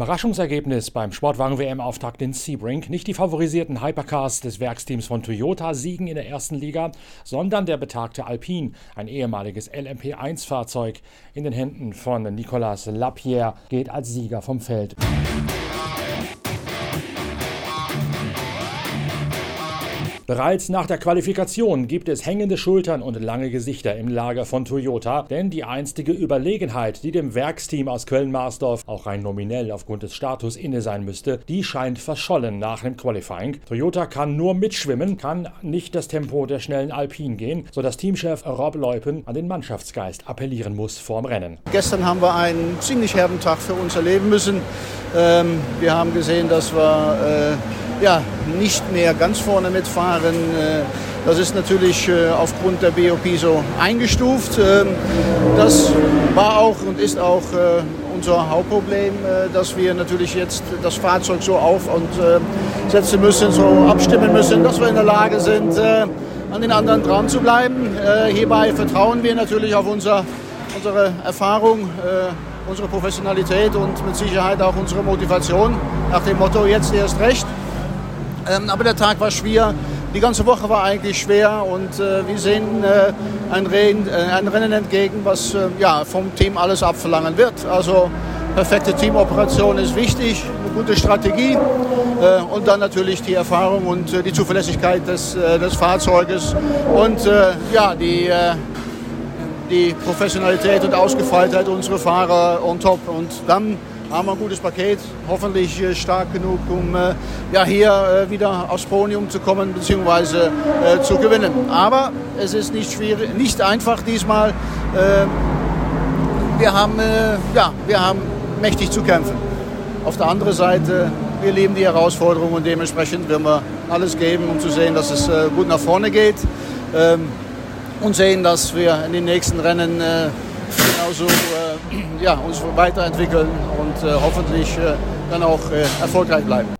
Überraschungsergebnis beim Sportwagen-WM-Auftakt in Sebring. Nicht die favorisierten Hypercars des Werksteams von Toyota siegen in der ersten Liga, sondern der betagte Alpine, ein ehemaliges LMP1-Fahrzeug, in den Händen von Nicolas Lapierre, geht als Sieger vom Feld. Bereits nach der Qualifikation gibt es hängende Schultern und lange Gesichter im Lager von Toyota, denn die einstige Überlegenheit, die dem Werksteam aus Köln-Marsdorf auch rein nominell aufgrund des Status inne sein müsste, die scheint verschollen nach dem Qualifying. Toyota kann nur mitschwimmen, kann nicht das Tempo der schnellen Alpine gehen, sodass Teamchef Rob Leupen an den Mannschaftsgeist appellieren muss vorm Rennen. Gestern haben wir einen ziemlich herben Tag für uns erleben müssen. Ähm, wir haben gesehen, dass wir äh, ja, nicht mehr ganz vorne mitfahren. Äh, das ist natürlich äh, aufgrund der BOP so eingestuft. Ähm, das war auch und ist auch äh, unser Hauptproblem, dass wir natürlich jetzt das Fahrzeug so auf und setzen müssen, so abstimmen müssen, dass wir in der Lage sind, an den anderen dran zu bleiben. Hierbei vertrauen wir natürlich auf unser, unsere Erfahrung, unsere Professionalität und mit Sicherheit auch unsere Motivation nach dem Motto jetzt erst recht. Ähm, aber der Tag war schwer. Die ganze Woche war eigentlich schwer und äh, wir sehen äh, ein, Rennen, äh, ein, Rennen, entgegen, was äh, ja, vom Team alles abverlangen wird. Also perfekte Teamoperation ist wichtig, eine gute Strategie äh, und dann natürlich die Erfahrung und äh, die Zuverlässigkeit des, des Fahrzeuges und ja, die, die Professionalität und Ausgefeiltheit unserer Fahrer on top. Und dann haben wir ein gutes Paket, hoffentlich äh, stark genug, um äh, ja, hier äh, wieder aufs Podium zu kommen bzw. Äh, zu gewinnen. Aber es ist nicht, schwierig, nicht einfach diesmal. Ähm, wir, haben, ja, wir haben mächtig zu kämpfen. Auf der anderen Seite, wir lieben die Herausforderung und dementsprechend werden wir alles geben, um zu sehen, dass es gut nach vorne geht. Ähm, und sehen, dass wir in den nächsten Rennen genauso äh, ja, uns weiterentwickeln und äh, hoffentlich dann auch äh, erfolgreich bleiben.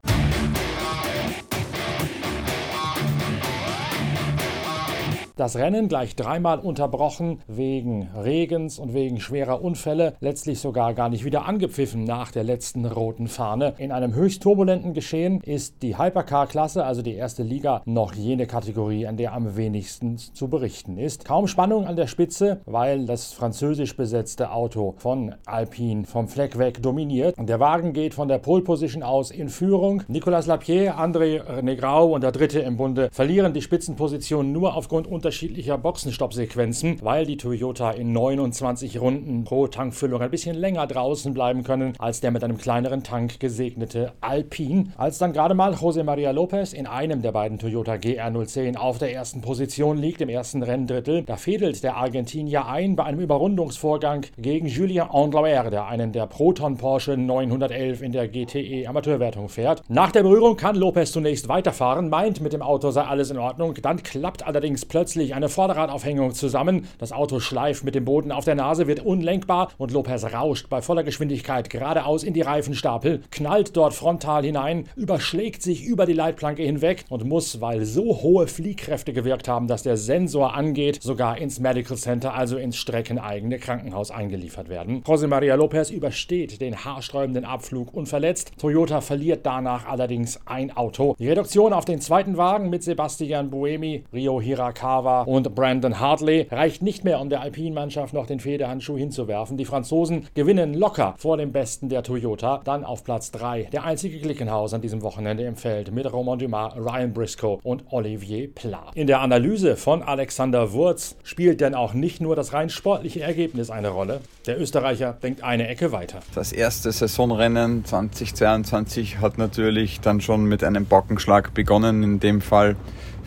Das Rennen gleich dreimal unterbrochen wegen Regens und wegen schwerer Unfälle, letztlich sogar gar nicht wieder angepfiffen nach der letzten roten Fahne. In einem höchst turbulenten Geschehen ist die Hypercar-Klasse, also die erste Liga, noch jene Kategorie, an der am wenigsten zu berichten ist. Kaum Spannung an der Spitze, weil das französisch besetzte Auto von Alpine vom Fleck weg dominiert. Der Wagen geht von der Pole Position aus in Führung. Nicolas Lapierre, André Negrau und der Dritte im Bunde verlieren die Spitzenposition nur aufgrund unter unterschiedlicher Boxenstoppsequenzen, weil die Toyota in 29 Runden pro Tankfüllung ein bisschen länger draußen bleiben können als der mit einem kleineren Tank gesegnete Alpine. Als dann gerade mal José María López in einem der beiden Toyota GR010 auf der ersten Position liegt, im ersten Renndrittel, da fädelt der Argentinier ein bei einem Überrundungsvorgang gegen Julien Andlauer, der einen der Proton Porsche 911 in der GTE Amateurwertung fährt. Nach der Berührung kann Lopez zunächst weiterfahren, meint mit dem Auto sei alles in Ordnung, dann klappt allerdings plötzlich plötzlich eine Vorderradaufhängung zusammen. Das Auto schleift mit dem Boden auf der Nase, wird unlenkbar und Lopez rauscht bei voller Geschwindigkeit geradeaus in die Reifenstapel, knallt dort frontal hinein, überschlägt sich über die Leitplanke hinweg und muss, weil so hohe Fliehkräfte gewirkt haben, dass der Sensor angeht, sogar ins Medical Center, also ins streckeneigene Krankenhaus eingeliefert werden. José María Lopez übersteht den haarsträubenden Abflug unverletzt. Toyota verliert danach allerdings ein Auto. Die Reduktion auf den zweiten Wagen mit Sebastian Buemi, Rio Hirakawa Fahrer und Brandon Hartley reicht nicht mehr, um der Alpine-Mannschaft noch den Federhandschuh hinzuwerfen. Die Franzosen gewinnen locker vor dem Besten der Toyota. Dann auf Platz 3 der einzige Glickenhaus an diesem Wochenende im Feld mit Romain Dumas, Ryan Briscoe und Olivier Pla. In der Analyse von Alexander Wurz spielt denn auch nicht nur das rein sportliche Ergebnis eine Rolle. Der Österreicher denkt eine Ecke weiter. Das erste Saisonrennen 2022 hat natürlich dann schon mit einem Bockenschlag begonnen. In dem Fall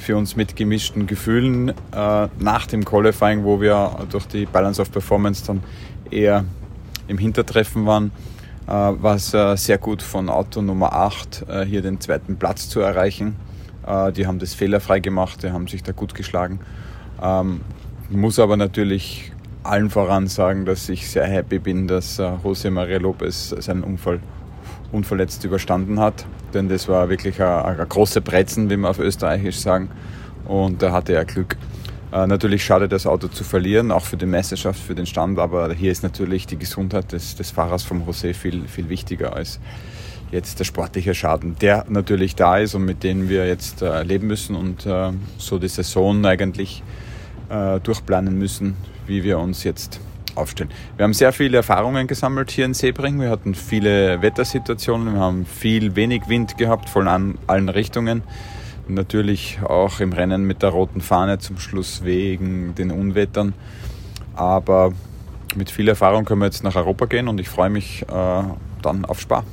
für uns mit gemischten Gefühlen. Äh, nach dem Qualifying, wo wir durch die Balance of Performance dann eher im Hintertreffen waren, äh, war es äh, sehr gut von Auto Nummer 8 äh, hier den zweiten Platz zu erreichen. Äh, die haben das fehlerfrei gemacht, die haben sich da gut geschlagen. Ähm, muss aber natürlich allen voran sagen, dass ich sehr happy bin, dass äh, José María López seinen Unfall unverletzt überstanden hat. Denn das war wirklich eine, eine große Brezen, wie wir auf Österreichisch sagen. Und da hatte er Glück. Äh, natürlich schade, das Auto zu verlieren, auch für die Meisterschaft, für den Stand, aber hier ist natürlich die Gesundheit des, des Fahrers vom José viel, viel wichtiger als jetzt der sportliche Schaden, der natürlich da ist und mit dem wir jetzt äh, leben müssen und äh, so die Saison eigentlich äh, durchplanen müssen, wie wir uns jetzt aufstellen. Wir haben sehr viele Erfahrungen gesammelt hier in Sebring. Wir hatten viele Wettersituationen, wir haben viel wenig Wind gehabt von allen Richtungen natürlich auch im Rennen mit der roten Fahne zum Schluss wegen den Unwettern. Aber mit viel Erfahrung können wir jetzt nach Europa gehen und ich freue mich äh, dann auf Spa.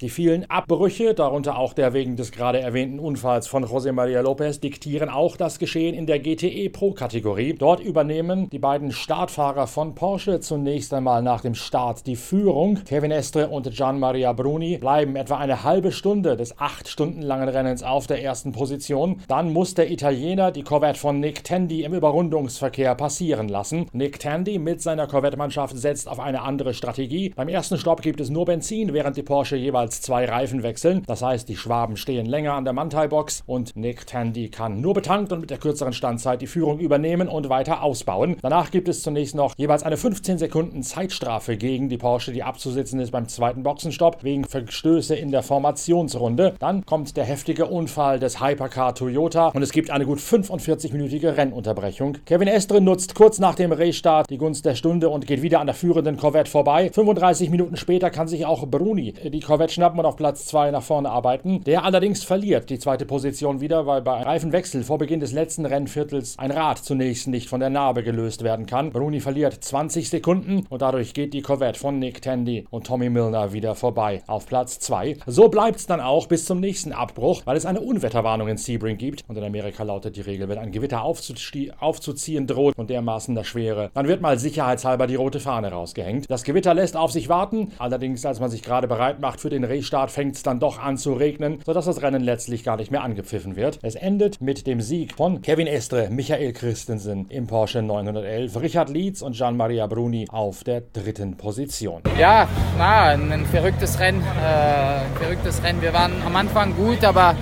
Die vielen Abbrüche, darunter auch der wegen des gerade erwähnten Unfalls von José María López, diktieren auch das Geschehen in der GTE Pro-Kategorie. Dort übernehmen die beiden Startfahrer von Porsche zunächst einmal nach dem Start die Führung. Kevin Estre und Gian Maria Bruni bleiben etwa eine halbe Stunde des acht Stunden langen Rennens auf der ersten Position. Dann muss der Italiener die Corvette von Nick Tandy im Überrundungsverkehr passieren lassen. Nick Tandy mit seiner Corvette-Mannschaft setzt auf eine andere Strategie. Beim ersten Stopp gibt es nur Benzin, während die Porsche jeweils als zwei Reifen wechseln. Das heißt, die Schwaben stehen länger an der Mantai-Box und Nick Tandy kann nur betankt und mit der kürzeren Standzeit die Führung übernehmen und weiter ausbauen. Danach gibt es zunächst noch jeweils eine 15 Sekunden Zeitstrafe gegen die Porsche, die abzusitzen ist beim zweiten Boxenstopp wegen Verstöße in der Formationsrunde. Dann kommt der heftige Unfall des Hypercar Toyota und es gibt eine gut 45-minütige Rennunterbrechung. Kevin Estre nutzt kurz nach dem Restart die Gunst der Stunde und geht wieder an der führenden Corvette vorbei. 35 Minuten später kann sich auch Bruni die Corvette schnappen und auf Platz 2 nach vorne arbeiten. Der allerdings verliert die zweite Position wieder, weil bei Reifenwechsel vor Beginn des letzten Rennviertels ein Rad zunächst nicht von der Narbe gelöst werden kann. Bruni verliert 20 Sekunden und dadurch geht die Corvette von Nick Tandy und Tommy Milner wieder vorbei auf Platz 2. So bleibt es dann auch bis zum nächsten Abbruch, weil es eine Unwetterwarnung in Sebring gibt und in Amerika lautet die Regel, wenn ein Gewitter aufzuziehen droht und dermaßen der Schwere, dann wird mal sicherheitshalber die rote Fahne rausgehängt. Das Gewitter lässt auf sich warten, allerdings als man sich gerade bereit macht für den Restart fängt es dann doch an zu regnen, sodass das Rennen letztlich gar nicht mehr angepfiffen wird. Es endet mit dem Sieg von Kevin Estre, Michael Christensen im Porsche 911, Richard Lietz und Gian-Maria Bruni auf der dritten Position. Ja, na, ein, verrücktes Rennen. Äh, verrücktes Rennen. Wir waren am Anfang gut, aber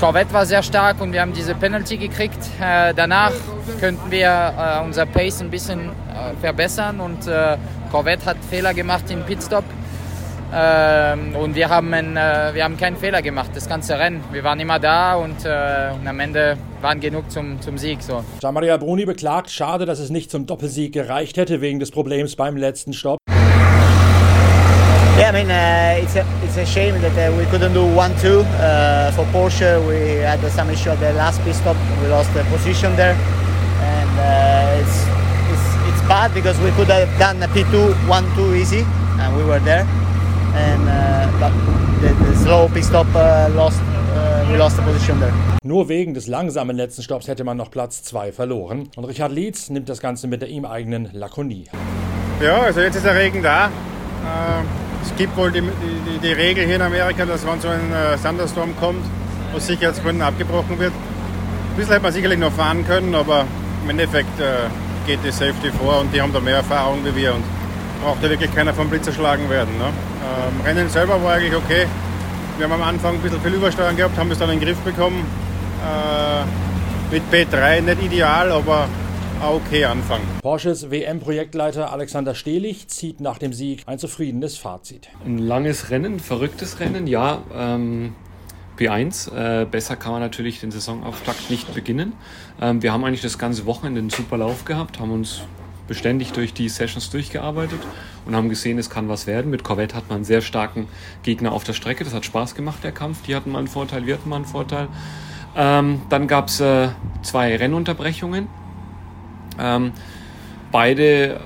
Corvette war sehr stark und wir haben diese Penalty gekriegt. Äh, danach könnten wir äh, unser Pace ein bisschen äh, verbessern und äh, Corvette hat Fehler gemacht im Pitstop. Ähm, und wir haben, ein, äh, wir haben keinen Fehler gemacht, das ganze Rennen. Wir waren immer da und, äh, und am Ende waren genug zum, zum Sieg. So. Gian-Maria Bruni beklagt, schade, dass es nicht zum Doppelsieg gereicht hätte wegen des Problems beim letzten Stopp. Yeah, I mean, uh, it's, a, it's a shame that uh, we couldn't do 1-2 uh, for Porsche. We had some issue at the last pit stop. We lost the position there. And uh, it's, it's, it's bad because we could have done a P2 1-2 easy and we were there. And uh, the, the slow pit stop uh, lost uh, we lost the position there. Nur wegen des langsamen letzten Stopps hätte man noch Platz 2 verloren. Und Richard Lietz nimmt das Ganze mit der ihm eigenen Lakonie. Ja, also jetzt ist der Regen da. Äh, es gibt wohl die, die, die, Regel hier in Amerika, dass wenn so ein äh, Thunderstorm kommt, aus Sicherheitsgründen abgebrochen wird. Ein bisschen hätte man sicherlich noch fahren können, aber im Endeffekt äh, geht die Safety vor und die haben da mehr Erfahrung wie wir und braucht ja wirklich keiner vom Blitz erschlagen werden. Ne? Ähm, Rennen selber war eigentlich okay. Wir haben am Anfang ein bisschen viel Übersteuern gehabt, haben es dann in den Griff bekommen. Äh, mit P3 nicht ideal, aber okay Anfang. Porsches WM-Projektleiter Alexander Stehlich zieht nach dem Sieg ein zufriedenes Fazit. Ein langes Rennen, verrücktes Rennen, ja. Ähm, P1. Äh, besser kann man natürlich den Saisonauftakt nicht beginnen. Ähm, wir haben eigentlich das ganze Wochenende einen super Lauf gehabt, haben uns beständig durch die Sessions durchgearbeitet und haben gesehen, es kann was werden. Mit Corvette hat man einen sehr starken Gegner auf der Strecke. Das hat Spaß gemacht, der Kampf. Die hatten mal einen Vorteil, wir hatten mal einen Vorteil. Ähm, dann gab es äh, zwei Rennunterbrechungen. Ähm, beide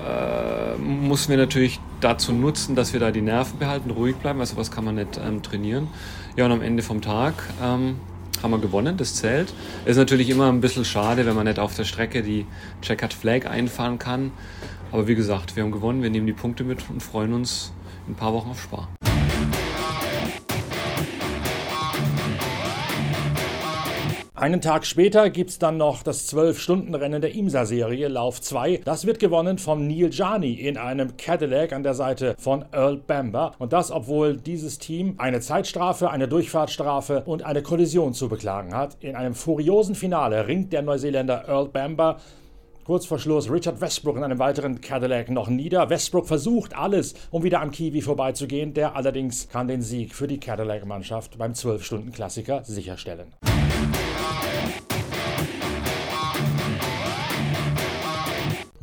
äh, mussten wir natürlich dazu nutzen, dass wir da die Nerven behalten, ruhig bleiben, weil sowas kann man nicht ähm, trainieren. Ja, und am Ende vom Tag ähm, haben wir gewonnen, das zählt. Ist natürlich immer ein bisschen schade, wenn man nicht auf der Strecke die Checkered Flag einfahren kann. Aber wie gesagt, wir haben gewonnen, wir nehmen die Punkte mit und freuen uns in ein paar Wochen auf Spar. Einen Tag später gibt es dann noch das 12-Stunden-Rennen der IMSA-Serie Lauf 2. Das wird gewonnen vom Neil Jani in einem Cadillac an der Seite von Earl Bamber. Und das, obwohl dieses Team eine Zeitstrafe, eine Durchfahrtsstrafe und eine Kollision zu beklagen hat. In einem furiosen Finale ringt der Neuseeländer Earl Bamber Kurz vor Schluss Richard Westbrook in einem weiteren Cadillac noch nieder. Westbrook versucht alles, um wieder am Kiwi vorbeizugehen. Der allerdings kann den Sieg für die Cadillac-Mannschaft beim 12-Stunden-Klassiker sicherstellen.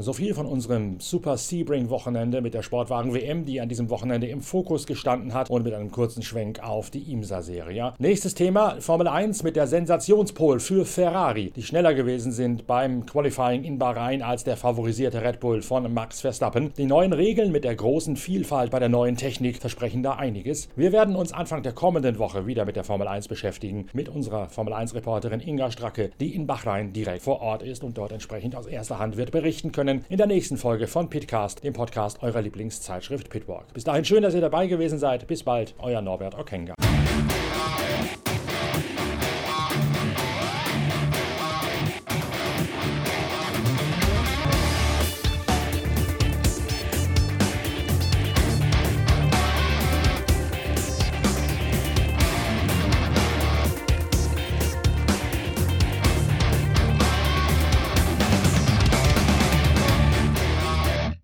So viel von unserem Super Sebring Wochenende mit der Sportwagen WM, die an diesem Wochenende im Fokus gestanden hat und mit einem kurzen Schwenk auf die IMSA-Serie. Nächstes Thema, Formel 1 mit der Sensationspol für Ferrari, die schneller gewesen sind beim Qualifying in Bahrain als der favorisierte Red Bull von Max Verstappen. Die neuen Regeln mit der großen Vielfalt bei der neuen Technik versprechen da einiges. Wir werden uns Anfang der kommenden Woche wieder mit der Formel 1 beschäftigen, mit unserer Formel 1-Reporterin Inga Stracke, die in Bahrain direkt vor Ort ist und dort entsprechend aus erster Hand wird berichten können können in der nächsten Folge von Pitcast, dem Podcast eurer Lieblingszeitschrift Pitwalk. Bis dahin schön, dass ihr dabei gewesen seid. Bis bald, euer Norbert Okenga.